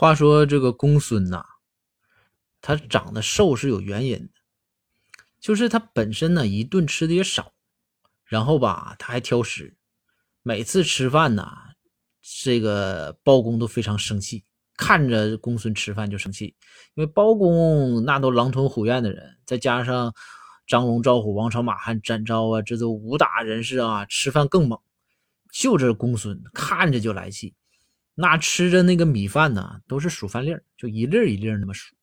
话说这个公孙呐，他长得瘦是有原因的，就是他本身呢一顿吃的也少，然后吧他还挑食，每次吃饭呢，这个包公都非常生气，看着公孙吃饭就生气，因为包公那都狼吞虎咽的人，再加上张龙赵虎王朝马汉展昭啊，这都武打人士啊，吃饭更猛，就这公孙看着就来气。那吃着那个米饭呢，都是数饭粒儿就一粒儿一粒儿那么数。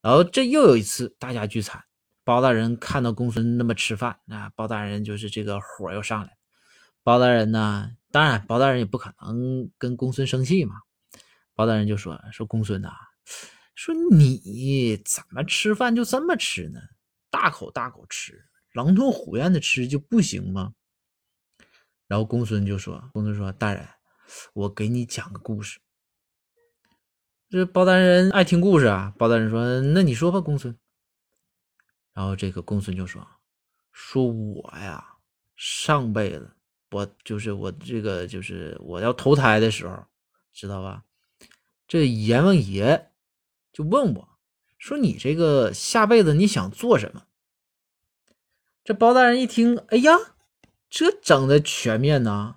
然后这又有一次大家聚餐，包大人看到公孙那么吃饭，那包大人就是这个火又上来。包大人呢，当然包大人也不可能跟公孙生气嘛。包大人就说：“说公孙呐，说你怎么吃饭就这么吃呢？大口大口吃，狼吞虎咽的吃就不行吗？”然后公孙就说：“公孙说大人。”我给你讲个故事。这包大人爱听故事啊。包大人说：“那你说吧，公孙。”然后这个公孙就说：“说我呀，上辈子我就是我这个就是我要投胎的时候，知道吧？这阎王爷就问我，说你这个下辈子你想做什么？”这包大人一听，哎呀，这整的全面呐！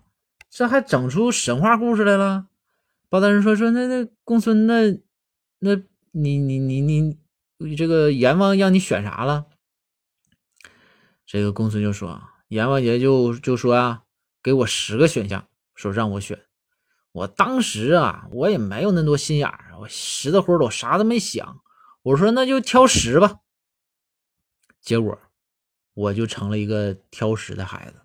这还整出神话故事来了？包大人说说那那公孙那那你你你你这个阎王让你选啥了？这个公孙就说阎王爷就就说啊，给我十个选项，说让我选。我当时啊，我也没有那么多心眼儿，我实的乎的，我啥都没想。我说那就挑食吧。结果我就成了一个挑食的孩子。